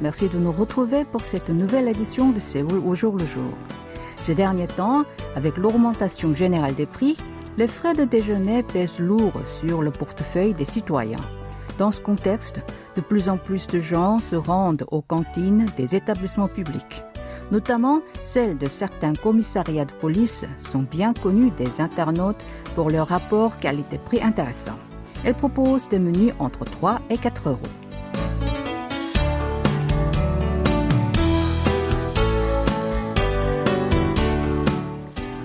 Merci de nous retrouver pour cette nouvelle édition de Séoul au jour le jour. Ces derniers temps, avec l'augmentation générale des prix, les frais de déjeuner pèsent lourd sur le portefeuille des citoyens. Dans ce contexte, de plus en plus de gens se rendent aux cantines des établissements publics. Notamment, celles de certains commissariats de police sont bien connues des internautes pour leur rapport qualité-prix intéressant. Elles proposent des menus entre 3 et 4 euros.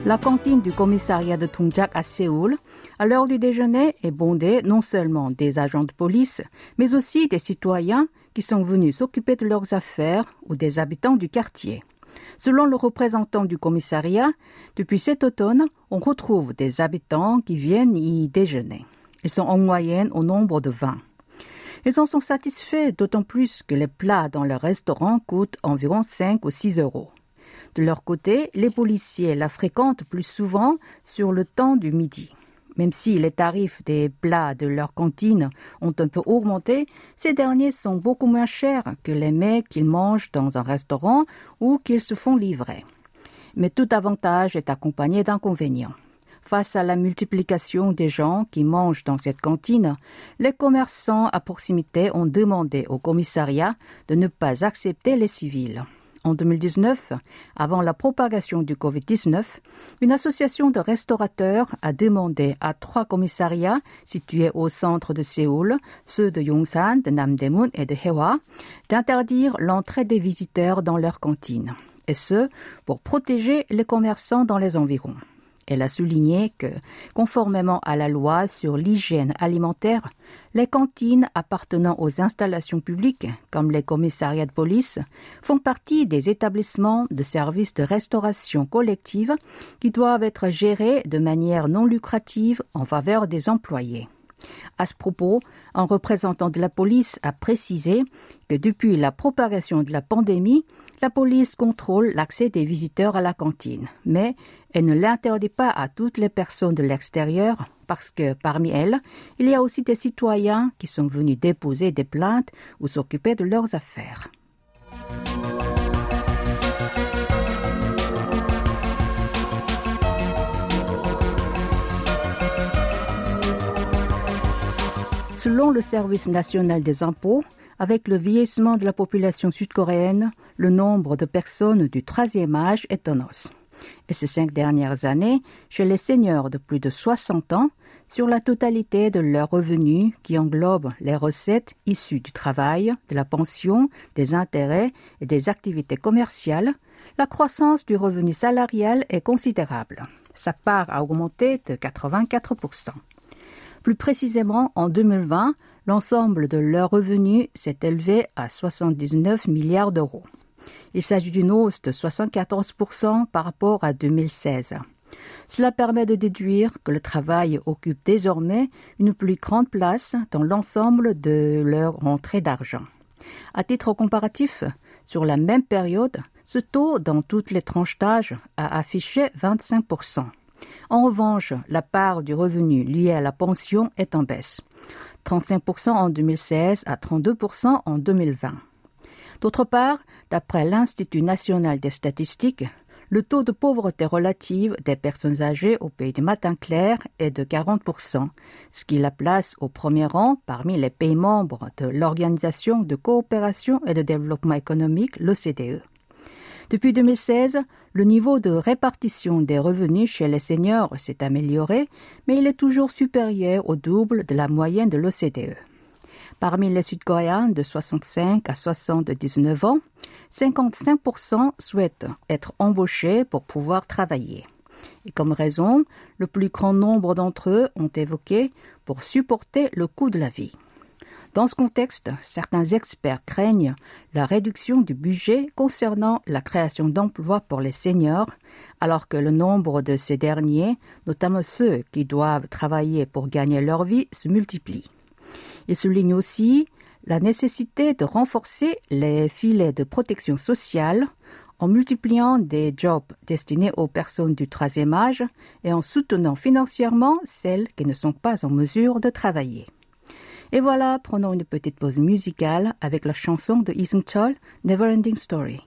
La cantine du commissariat de Tungjak à Séoul, à l'heure du déjeuner, est bondée non seulement des agents de police, mais aussi des citoyens qui sont venus s'occuper de leurs affaires ou des habitants du quartier. Selon le représentant du commissariat, depuis cet automne, on retrouve des habitants qui viennent y déjeuner. Ils sont en moyenne au nombre de 20. Ils en sont satisfaits d'autant plus que les plats dans leur restaurant coûtent environ 5 ou 6 euros. De leur côté, les policiers la fréquentent plus souvent sur le temps du midi. Même si les tarifs des plats de leur cantine ont un peu augmenté, ces derniers sont beaucoup moins chers que les mets qu'ils mangent dans un restaurant ou qu'ils se font livrer. Mais tout avantage est accompagné d'inconvénients. Face à la multiplication des gens qui mangent dans cette cantine, les commerçants à proximité ont demandé au commissariat de ne pas accepter les civils. En 2019, avant la propagation du Covid-19, une association de restaurateurs a demandé à trois commissariats situés au centre de Séoul, ceux de Yongsan, de Namdaemun et de Hewa, d'interdire l'entrée des visiteurs dans leurs cantines, et ce, pour protéger les commerçants dans les environs. Elle a souligné que, conformément à la loi sur l'hygiène alimentaire, les cantines appartenant aux installations publiques, comme les commissariats de police, font partie des établissements de services de restauration collective qui doivent être gérés de manière non lucrative en faveur des employés. À ce propos, un représentant de la police a précisé que depuis la propagation de la pandémie, la police contrôle l'accès des visiteurs à la cantine, mais elle ne l'interdit pas à toutes les personnes de l'extérieur parce que parmi elles, il y a aussi des citoyens qui sont venus déposer des plaintes ou s'occuper de leurs affaires. Selon le service national des impôts, avec le vieillissement de la population sud-coréenne, le nombre de personnes du troisième âge est en hausse. Et ces cinq dernières années, chez les seigneurs de plus de 60 ans, sur la totalité de leurs revenus qui englobent les recettes issues du travail, de la pension, des intérêts et des activités commerciales, la croissance du revenu salarial est considérable. Sa part a augmenté de 84%. Plus précisément, en 2020, l'ensemble de leurs revenus s'est élevé à 79 milliards d'euros. Il s'agit d'une hausse de 74% par rapport à 2016. Cela permet de déduire que le travail occupe désormais une plus grande place dans l'ensemble de leur rentrée d'argent. À titre comparatif, sur la même période, ce taux dans toutes les tranches d'âge a affiché 25%. En revanche, la part du revenu lié à la pension est en baisse. 35% en 2016 à 32% en 2020. D'autre part, d'après l'Institut national des statistiques, le taux de pauvreté relative des personnes âgées au pays du matin clair est de 40%, ce qui la place au premier rang parmi les pays membres de l'Organisation de coopération et de développement économique, l'OCDE. Depuis 2016, le niveau de répartition des revenus chez les seniors s'est amélioré, mais il est toujours supérieur au double de la moyenne de l'OCDE. Parmi les Sud-Coréens de 65 à 79 ans, 55% souhaitent être embauchés pour pouvoir travailler. Et comme raison, le plus grand nombre d'entre eux ont évoqué pour supporter le coût de la vie. Dans ce contexte, certains experts craignent la réduction du budget concernant la création d'emplois pour les seniors, alors que le nombre de ces derniers, notamment ceux qui doivent travailler pour gagner leur vie, se multiplie. Il souligne aussi la nécessité de renforcer les filets de protection sociale en multipliant des jobs destinés aux personnes du troisième âge et en soutenant financièrement celles qui ne sont pas en mesure de travailler. Et voilà, prenons une petite pause musicale avec la chanson de Isung Chol, Neverending Story.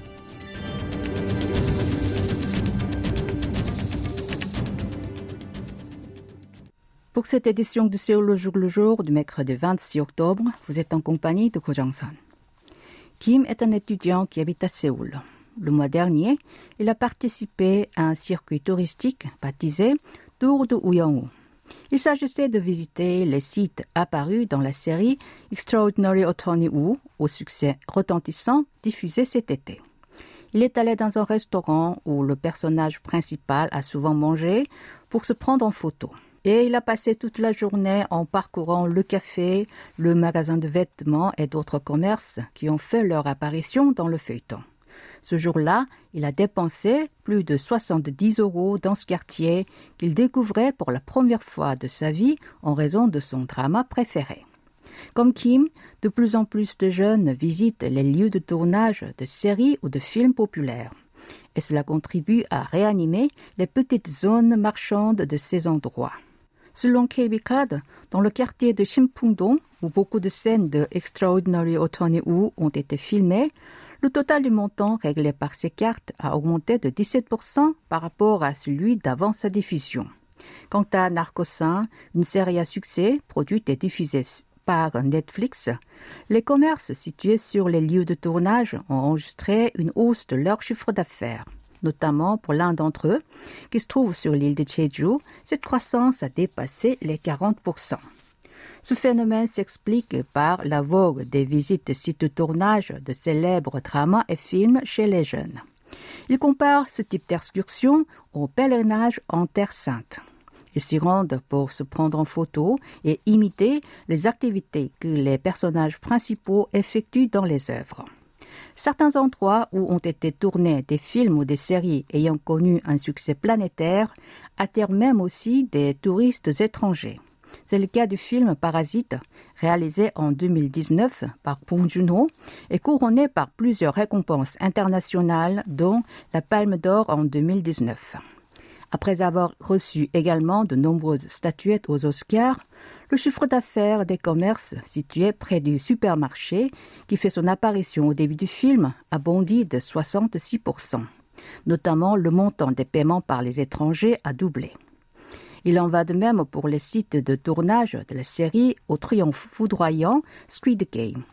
cette édition de Séoul le jour le jour du mercredi 26 octobre, vous êtes en compagnie de Ko Jong-san. Kim est un étudiant qui habite à Séoul. Le mois dernier, il a participé à un circuit touristique baptisé Tour de Uyong. Il s'agissait de visiter les sites apparus dans la série Extraordinary Attorney Woo, au succès retentissant, diffusé cet été. Il est allé dans un restaurant où le personnage principal a souvent mangé pour se prendre en photo. Et il a passé toute la journée en parcourant le café, le magasin de vêtements et d'autres commerces qui ont fait leur apparition dans le feuilleton. Ce jour-là, il a dépensé plus de 70 euros dans ce quartier qu'il découvrait pour la première fois de sa vie en raison de son drama préféré. Comme Kim, de plus en plus de jeunes visitent les lieux de tournage de séries ou de films populaires. Et cela contribue à réanimer les petites zones marchandes de ces endroits. Selon KB Card, dans le quartier de Shimpungdong, où beaucoup de scènes de Extraordinary Attorney Woo ont été filmées, le total du montant réglé par ces cartes a augmenté de 17% par rapport à celui d'avant sa diffusion. Quant à Narcosin, une série à succès produite et diffusée par Netflix, les commerces situés sur les lieux de tournage ont enregistré une hausse de leur chiffre d'affaires. Notamment pour l'un d'entre eux, qui se trouve sur l'île de Jeju, cette croissance a dépassé les 40%. Ce phénomène s'explique par la vogue des visites de sites de tournage de célèbres dramas et films chez les jeunes. Il compare ce type d'excursion au pèlerinage en Terre Sainte. Ils s'y rendent pour se prendre en photo et imiter les activités que les personnages principaux effectuent dans les œuvres. Certains endroits où ont été tournés des films ou des séries ayant connu un succès planétaire attirent même aussi des touristes étrangers. C'est le cas du film Parasite, réalisé en 2019 par Bong Joon-ho et couronné par plusieurs récompenses internationales, dont la Palme d'Or en 2019. Après avoir reçu également de nombreuses statuettes aux Oscars, le chiffre d'affaires des commerces situés près du supermarché, qui fait son apparition au début du film, a bondi de 66%. Notamment, le montant des paiements par les étrangers a doublé. Il en va de même pour les sites de tournage de la série au triomphe foudroyant Squid Game.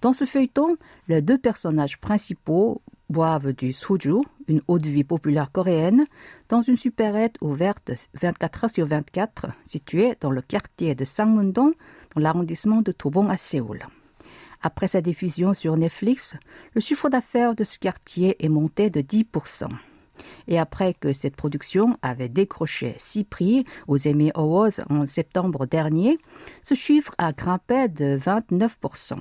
Dans ce feuilleton, les deux personnages principaux boivent du soju, une eau de vie populaire coréenne, dans une supérette ouverte 24 heures sur 24, située dans le quartier de Sangmun-dong, dans l'arrondissement de Tobong à Séoul. Après sa diffusion sur Netflix, le chiffre d'affaires de ce quartier est monté de 10%. Et après que cette production avait décroché six prix aux Emmy Awards en septembre dernier, ce chiffre a grimpé de 29%.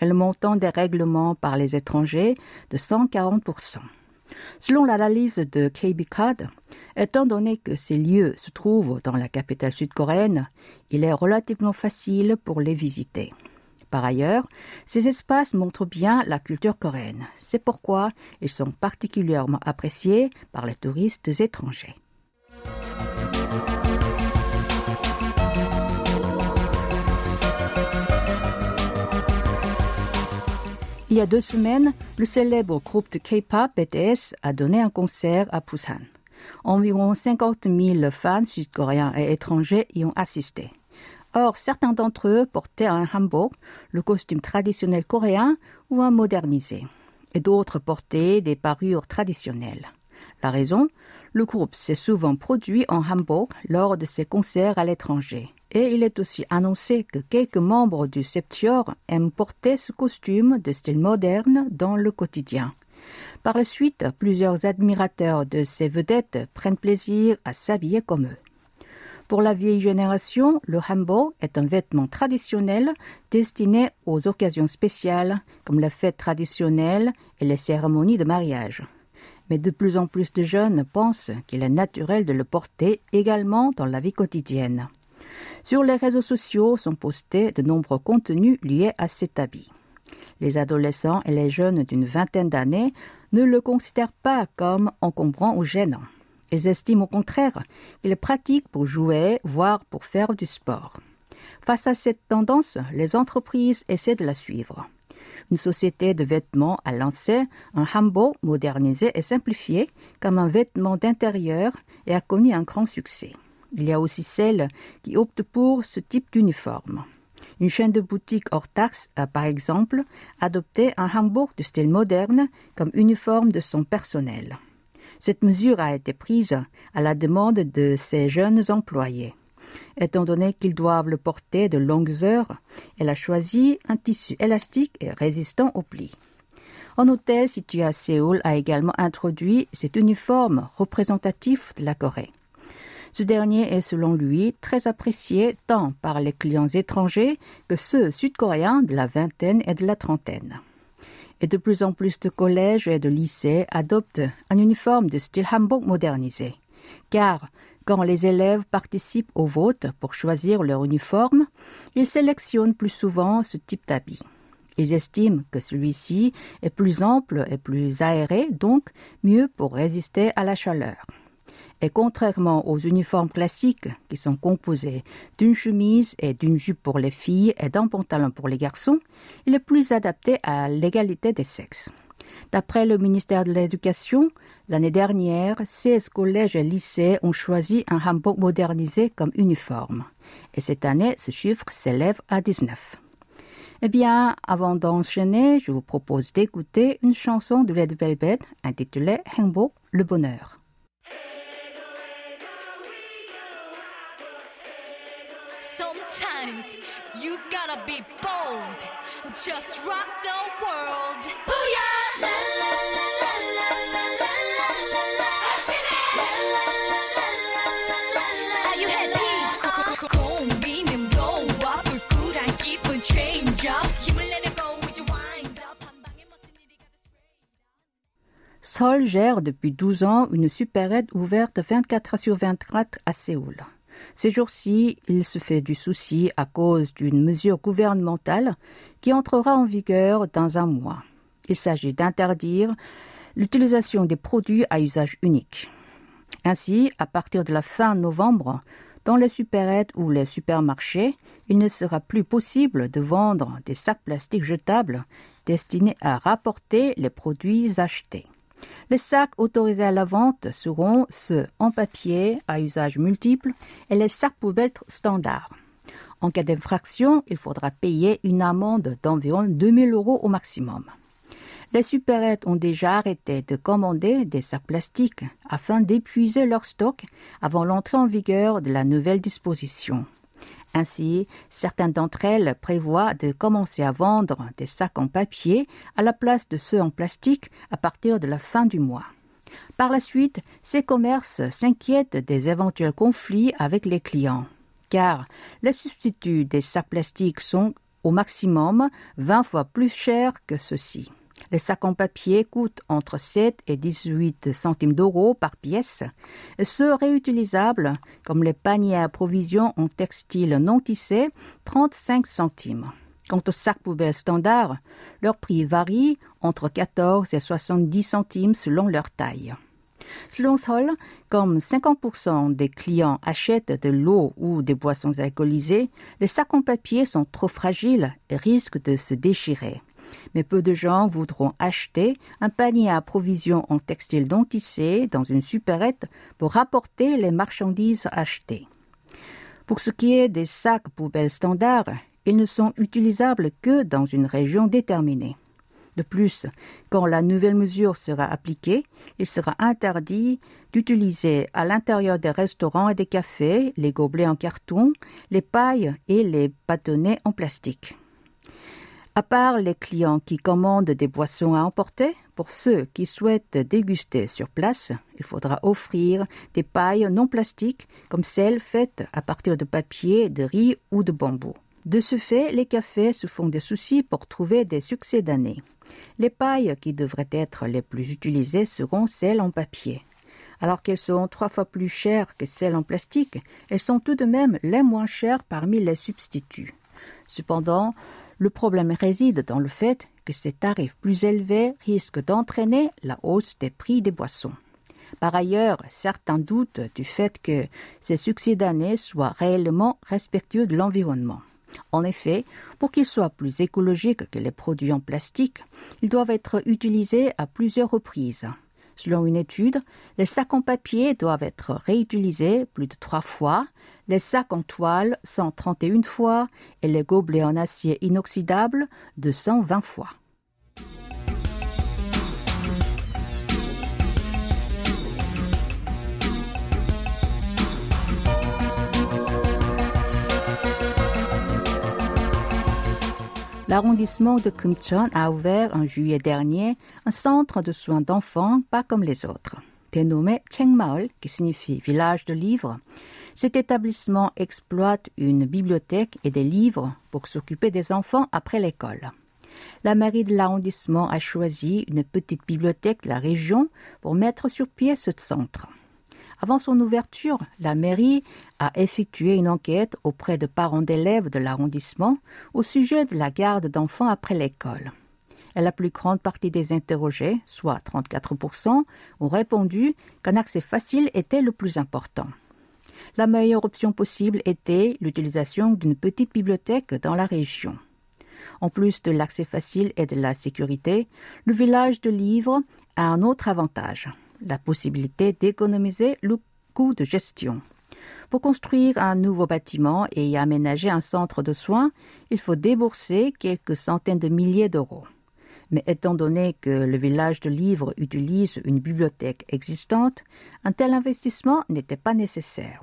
Et le montant des règlements par les étrangers de 140%. Selon l'analyse de KB étant donné que ces lieux se trouvent dans la capitale sud-coréenne, il est relativement facile pour les visiter. Par ailleurs, ces espaces montrent bien la culture coréenne. C'est pourquoi ils sont particulièrement appréciés par les touristes étrangers. Il y a deux semaines, le célèbre groupe de K-pop BTS a donné un concert à Busan. Environ 50 000 fans sud-coréens et étrangers y ont assisté. Or, certains d'entre eux portaient un hanbok, le costume traditionnel coréen, ou un modernisé, et d'autres portaient des parures traditionnelles. La raison Le groupe s'est souvent produit en hanbok lors de ses concerts à l'étranger. Et il est aussi annoncé que quelques membres du Septior aiment porter ce costume de style moderne dans le quotidien. Par la suite, plusieurs admirateurs de ces vedettes prennent plaisir à s'habiller comme eux. Pour la vieille génération, le hanbok est un vêtement traditionnel destiné aux occasions spéciales comme les fêtes traditionnelles et les cérémonies de mariage. Mais de plus en plus de jeunes pensent qu'il est naturel de le porter également dans la vie quotidienne. Sur les réseaux sociaux sont postés de nombreux contenus liés à cet habit. Les adolescents et les jeunes d'une vingtaine d'années ne le considèrent pas comme encombrant ou gênant. Ils estiment au contraire qu'il est pratique pour jouer, voire pour faire du sport. Face à cette tendance, les entreprises essaient de la suivre. Une société de vêtements a lancé un hanbok modernisé et simplifié comme un vêtement d'intérieur et a connu un grand succès. Il y a aussi celles qui optent pour ce type d'uniforme. Une chaîne de boutiques hors taxe a par exemple adopté un hanbok de style moderne comme uniforme de son personnel. Cette mesure a été prise à la demande de ces jeunes employés. Étant donné qu'ils doivent le porter de longues heures, elle a choisi un tissu élastique et résistant aux plis. Un hôtel situé à Séoul a également introduit cet uniforme représentatif de la Corée. Ce dernier est selon lui très apprécié tant par les clients étrangers que ceux sud-coréens de la vingtaine et de la trentaine et de plus en plus de collèges et de lycées adoptent un uniforme de style hanbok modernisé. Car quand les élèves participent au vote pour choisir leur uniforme, ils sélectionnent plus souvent ce type d'habit. Ils estiment que celui-ci est plus ample et plus aéré, donc mieux pour résister à la chaleur. Et contrairement aux uniformes classiques qui sont composés d'une chemise et d'une jupe pour les filles et d'un pantalon pour les garçons, il est plus adapté à l'égalité des sexes. D'après le ministère de l'Éducation, l'année dernière, 16 collèges et lycées ont choisi un hanbok modernisé comme uniforme. Et cette année, ce chiffre s'élève à 19. Eh bien, avant d'enchaîner, je vous propose d'écouter une chanson de Red Velvet intitulée Hanbok, le bonheur. Sometimes you gotta be bold. Just rock the world. Booyah! La la la la la la la la la la. Happiness! La la la la la la la. Are you happy? 고민은 너와 불굴한 기분 change up. 힘을 내려고 이제 wind up. 한 방에 멋진 일이 Seoul gère depuis 12 ans une supérette ouverte 24 sur 24 à Séoul. Ces jours-ci, il se fait du souci à cause d'une mesure gouvernementale qui entrera en vigueur dans un mois. Il s'agit d'interdire l'utilisation des produits à usage unique. Ainsi, à partir de la fin novembre, dans les supérettes ou les supermarchés, il ne sera plus possible de vendre des sacs plastiques jetables destinés à rapporter les produits achetés. Les sacs autorisés à la vente seront ceux en papier à usage multiple et les sacs poubelles standards. En cas d'infraction, il faudra payer une amende d'environ 2000 euros au maximum. Les supérettes ont déjà arrêté de commander des sacs plastiques afin d'épuiser leur stock avant l'entrée en vigueur de la nouvelle disposition. Ainsi, certaines d'entre elles prévoient de commencer à vendre des sacs en papier à la place de ceux en plastique à partir de la fin du mois. Par la suite, ces commerces s'inquiètent des éventuels conflits avec les clients, car les substituts des sacs plastiques sont au maximum 20 fois plus chers que ceux-ci. Les sacs en papier coûtent entre 7 et 18 centimes d'euros par pièce. Ceux réutilisables, comme les paniers à provisions en textile non tissé, 35 centimes. Quant aux sacs poubelles standards, leur prix varie entre 14 et 70 centimes selon leur taille. Selon Sol, comme 50% des clients achètent de l'eau ou des boissons alcoolisées, les sacs en papier sont trop fragiles et risquent de se déchirer. Mais peu de gens voudront acheter un panier à provisions en textile non tissé dans une supérette pour rapporter les marchandises achetées. Pour ce qui est des sacs poubelles standards, ils ne sont utilisables que dans une région déterminée. De plus, quand la nouvelle mesure sera appliquée, il sera interdit d'utiliser à l'intérieur des restaurants et des cafés les gobelets en carton, les pailles et les bâtonnets en plastique. À part les clients qui commandent des boissons à emporter, pour ceux qui souhaitent déguster sur place, il faudra offrir des pailles non plastiques comme celles faites à partir de papier, de riz ou de bambou. De ce fait, les cafés se font des soucis pour trouver des succès d'année. Les pailles qui devraient être les plus utilisées seront celles en papier. Alors qu'elles sont trois fois plus chères que celles en plastique, elles sont tout de même les moins chères parmi les substituts. Cependant, le problème réside dans le fait que ces tarifs plus élevés risquent d'entraîner la hausse des prix des boissons. Par ailleurs, certains doutent du fait que ces succès d'année soient réellement respectueux de l'environnement. En effet, pour qu'ils soient plus écologiques que les produits en plastique, ils doivent être utilisés à plusieurs reprises. Selon une étude, les sacs en papier doivent être réutilisés plus de trois fois, les sacs en toile 131 fois et les gobelets en acier inoxydable 220 fois. L'arrondissement de Kumcheon a ouvert en juillet dernier un centre de soins d'enfants pas comme les autres. Dénommé Chengmaol, qui signifie village de livres, cet établissement exploite une bibliothèque et des livres pour s'occuper des enfants après l'école. La mairie de l'arrondissement a choisi une petite bibliothèque de la région pour mettre sur pied ce centre. Avant son ouverture, la mairie a effectué une enquête auprès de parents d'élèves de l'arrondissement au sujet de la garde d'enfants après l'école. La plus grande partie des interrogés, soit 34%, ont répondu qu'un accès facile était le plus important. La meilleure option possible était l'utilisation d'une petite bibliothèque dans la région. En plus de l'accès facile et de la sécurité, le village de livres a un autre avantage la possibilité d'économiser le coût de gestion. Pour construire un nouveau bâtiment et y aménager un centre de soins, il faut débourser quelques centaines de milliers d'euros. Mais étant donné que le village de livres utilise une bibliothèque existante, un tel investissement n'était pas nécessaire.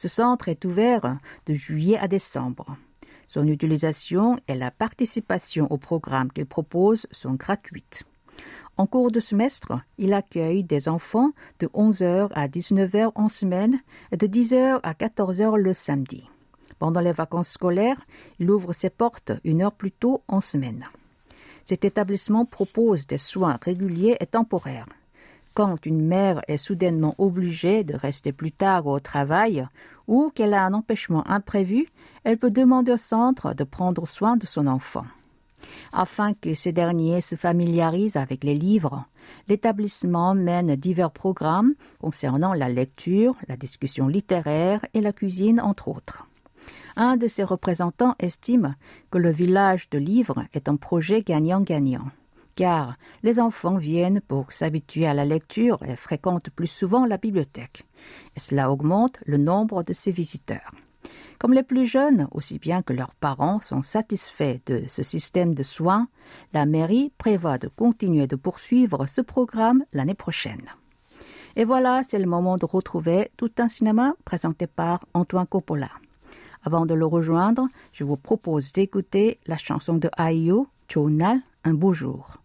Ce centre est ouvert de juillet à décembre. Son utilisation et la participation au programme qu'il propose sont gratuites. En cours de semestre, il accueille des enfants de 11h à 19h en semaine et de 10h à 14h le samedi. Pendant les vacances scolaires, il ouvre ses portes une heure plus tôt en semaine. Cet établissement propose des soins réguliers et temporaires. Quand une mère est soudainement obligée de rester plus tard au travail ou qu'elle a un empêchement imprévu, elle peut demander au centre de prendre soin de son enfant. Afin que ces derniers se familiarisent avec les livres, l'établissement mène divers programmes concernant la lecture, la discussion littéraire et la cuisine, entre autres. Un de ses représentants estime que le village de livres est un projet gagnant-gagnant, car les enfants viennent pour s'habituer à la lecture et fréquentent plus souvent la bibliothèque, cela augmente le nombre de ses visiteurs. Comme les plus jeunes, aussi bien que leurs parents, sont satisfaits de ce système de soins, la mairie prévoit de continuer de poursuivre ce programme l'année prochaine. Et voilà, c'est le moment de retrouver tout un cinéma présenté par Antoine Coppola. Avant de le rejoindre, je vous propose d'écouter la chanson de Ayo, Chonal, Un beau jour.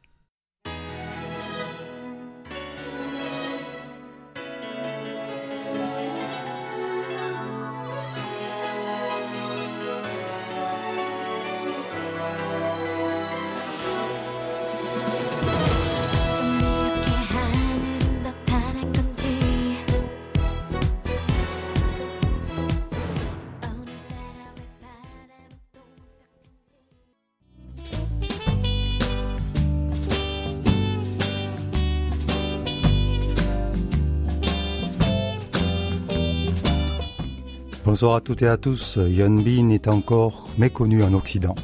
Bonsoir à toutes et à tous. Bin est encore méconnu en Occident.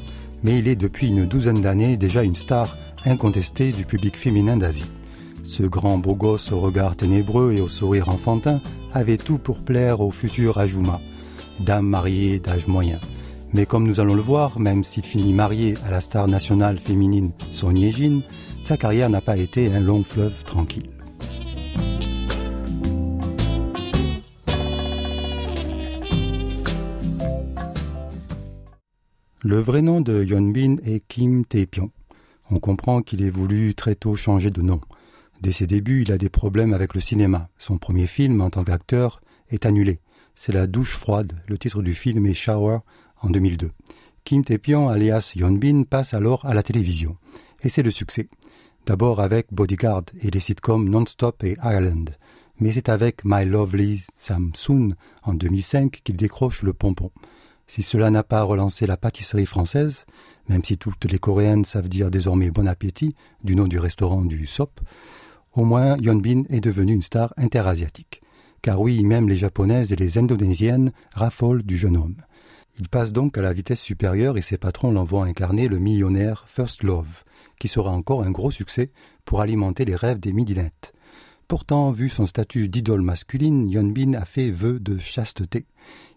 mais il est depuis une douzaine d'années déjà une star incontestée du public féminin d'Asie. Ce grand beau gosse au regard ténébreux et au sourire enfantin avait tout pour plaire au futur Ajuma, dame mariée d'âge moyen. Mais comme nous allons le voir, même s'il finit marié à la star nationale féminine Son Ye-jin, sa carrière n'a pas été un long fleuve tranquille. Le vrai nom de Yeonbin est Kim Tae-pyong. On comprend qu'il ait voulu très tôt changer de nom. Dès ses débuts, il a des problèmes avec le cinéma. Son premier film en tant qu'acteur est annulé. C'est La douche froide. Le titre du film est Shower en 2002. Kim Tae-pyong, alias Yeonbin, passe alors à la télévision. Et c'est le succès. D'abord avec Bodyguard et les sitcoms Non-Stop et Ireland. Mais c'est avec My Lovely Sam Soon en 2005 qu'il décroche le pompon. Si cela n'a pas relancé la pâtisserie française, même si toutes les Coréennes savent dire désormais bon appétit, du nom du restaurant du SOP, au moins Yeonbin est devenu une star interasiatique. Car oui, même les japonaises et les indonésiennes raffolent du jeune homme. Il passe donc à la vitesse supérieure et ses patrons l'envoient incarner le millionnaire First Love, qui sera encore un gros succès pour alimenter les rêves des midinettes. Pourtant, vu son statut d'idole masculine, Yeonbin a fait vœu de chasteté.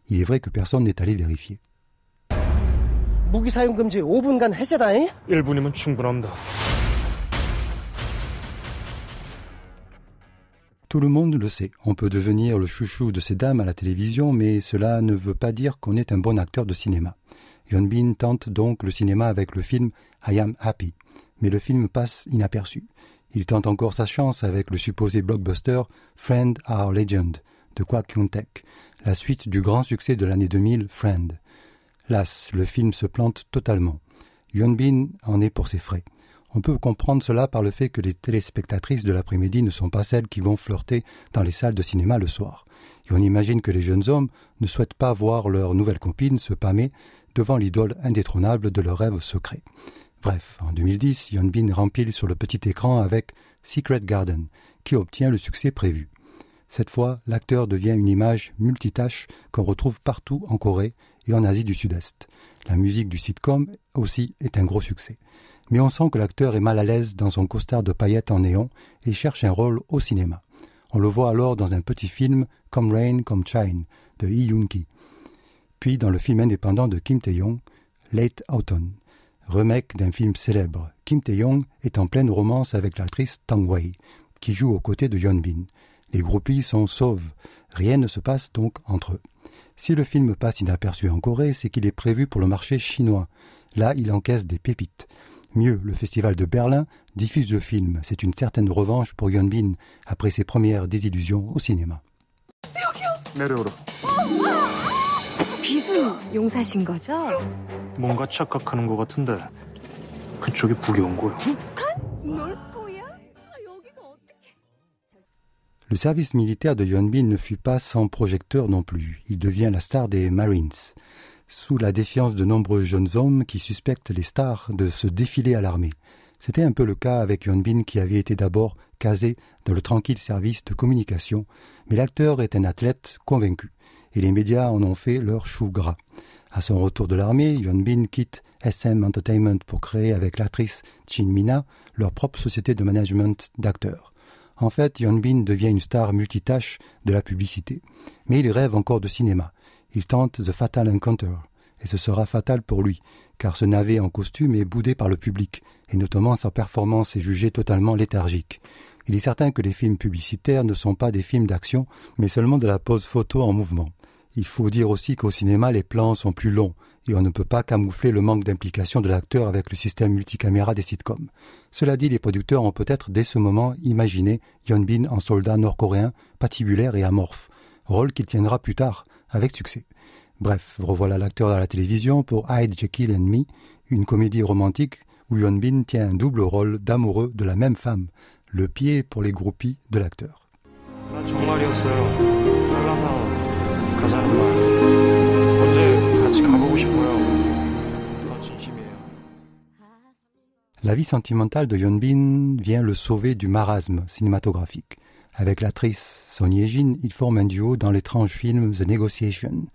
Il est vrai que personne n'est allé vérifier. Tout le monde le sait. On peut devenir le chouchou de ces dames à la télévision, mais cela ne veut pas dire qu'on est un bon acteur de cinéma. Yeonbin tente donc le cinéma avec le film I Am Happy, mais le film passe inaperçu. Il tente encore sa chance avec le supposé blockbuster Friend Our Legend de Kwak Hyun-taek, la suite du grand succès de l'année 2000, Friend. Las, le film se plante totalement. Bin en est pour ses frais. On peut comprendre cela par le fait que les téléspectatrices de l'après-midi ne sont pas celles qui vont flirter dans les salles de cinéma le soir. Et on imagine que les jeunes hommes ne souhaitent pas voir leur nouvelle copine se pâmer devant l'idole indétrônable de leur rêve secret. Bref, en 2010, Bin rempile sur le petit écran avec Secret Garden, qui obtient le succès prévu. Cette fois, l'acteur devient une image multitâche qu'on retrouve partout en Corée et en Asie du Sud-Est. La musique du sitcom aussi est un gros succès. Mais on sent que l'acteur est mal à l'aise dans son costard de paillettes en néon et cherche un rôle au cinéma. On le voit alors dans un petit film Come Rain, Come Shine de Lee Yoon-ki. Puis dans le film indépendant de Kim Tae-yong, Late Autumn, remake d'un film célèbre. Kim Tae-yong est en pleine romance avec l'actrice Tang Wei, qui joue aux côtés de Yeon Bin. Les groupies sont sauves. Rien ne se passe donc entre eux. Si le film passe inaperçu en Corée, c'est qu'il est prévu pour le marché chinois. Là, il encaisse des pépites. Mieux, le festival de Berlin diffuse le film. C'est une certaine revanche pour Yeon Bin après ses premières désillusions au cinéma. Le service militaire de Bin ne fut pas sans projecteur non plus. Il devient la star des Marines. Sous la défiance de nombreux jeunes hommes qui suspectent les stars de se défiler à l'armée. C'était un peu le cas avec Bin qui avait été d'abord casé dans le tranquille service de communication, mais l'acteur est un athlète convaincu, et les médias en ont fait leur chou gras. À son retour de l'armée, Bin quitte SM Entertainment pour créer avec l'actrice Chin Mina leur propre société de management d'acteurs. En fait, Bin devient une star multitâche de la publicité. Mais il rêve encore de cinéma. Il tente The Fatal Encounter. Et ce sera fatal pour lui, car ce navet en costume est boudé par le public, et notamment sa performance est jugée totalement léthargique. Il est certain que les films publicitaires ne sont pas des films d'action, mais seulement de la pose photo en mouvement. Il faut dire aussi qu'au cinéma, les plans sont plus longs, et on ne peut pas camoufler le manque d'implication de l'acteur avec le système multicaméra des sitcoms. Cela dit, les producteurs ont peut-être dès ce moment imaginé Bin en soldat nord-coréen, patibulaire et amorphe, rôle qu'il tiendra plus tard, avec succès. Bref, revoilà l'acteur à la télévision pour Hyde, Jekyll and Me, une comédie romantique où Bin tient un double rôle d'amoureux de la même femme, le pied pour les groupies de l'acteur. La vie sentimentale de Bin vient le sauver du marasme cinématographique. Avec l'actrice Son Ye-jin, il forme un duo dans l'étrange film The Negotiation,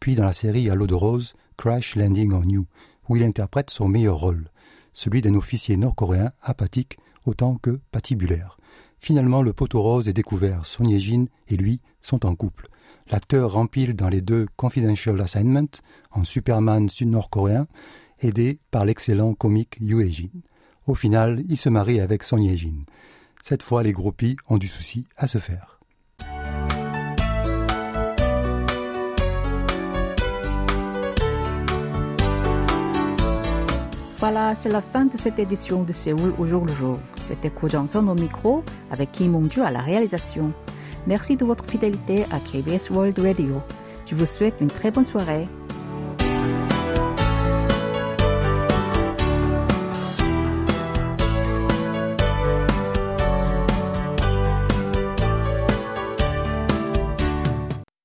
puis dans la série À l'eau de rose, Crash Landing on You, où il interprète son meilleur rôle, celui d'un officier nord-coréen apathique autant que patibulaire. Finalement, le poteau rose est découvert. Son Ye-jin et lui sont en couple. L'acteur rempile dans les deux Confidential Assignment en Superman sud-nord-coréen, aidé par l'excellent comique Yoo jin Au final, il se marie avec Son Ye-jin. Cette fois, les groupies ont du souci à se faire. Voilà, c'est la fin de cette édition de Séoul au jour le jour. C'était Ko au micro avec Kim Hong-ju à la réalisation. Merci de votre fidélité à KBS World Radio. Je vous souhaite une très bonne soirée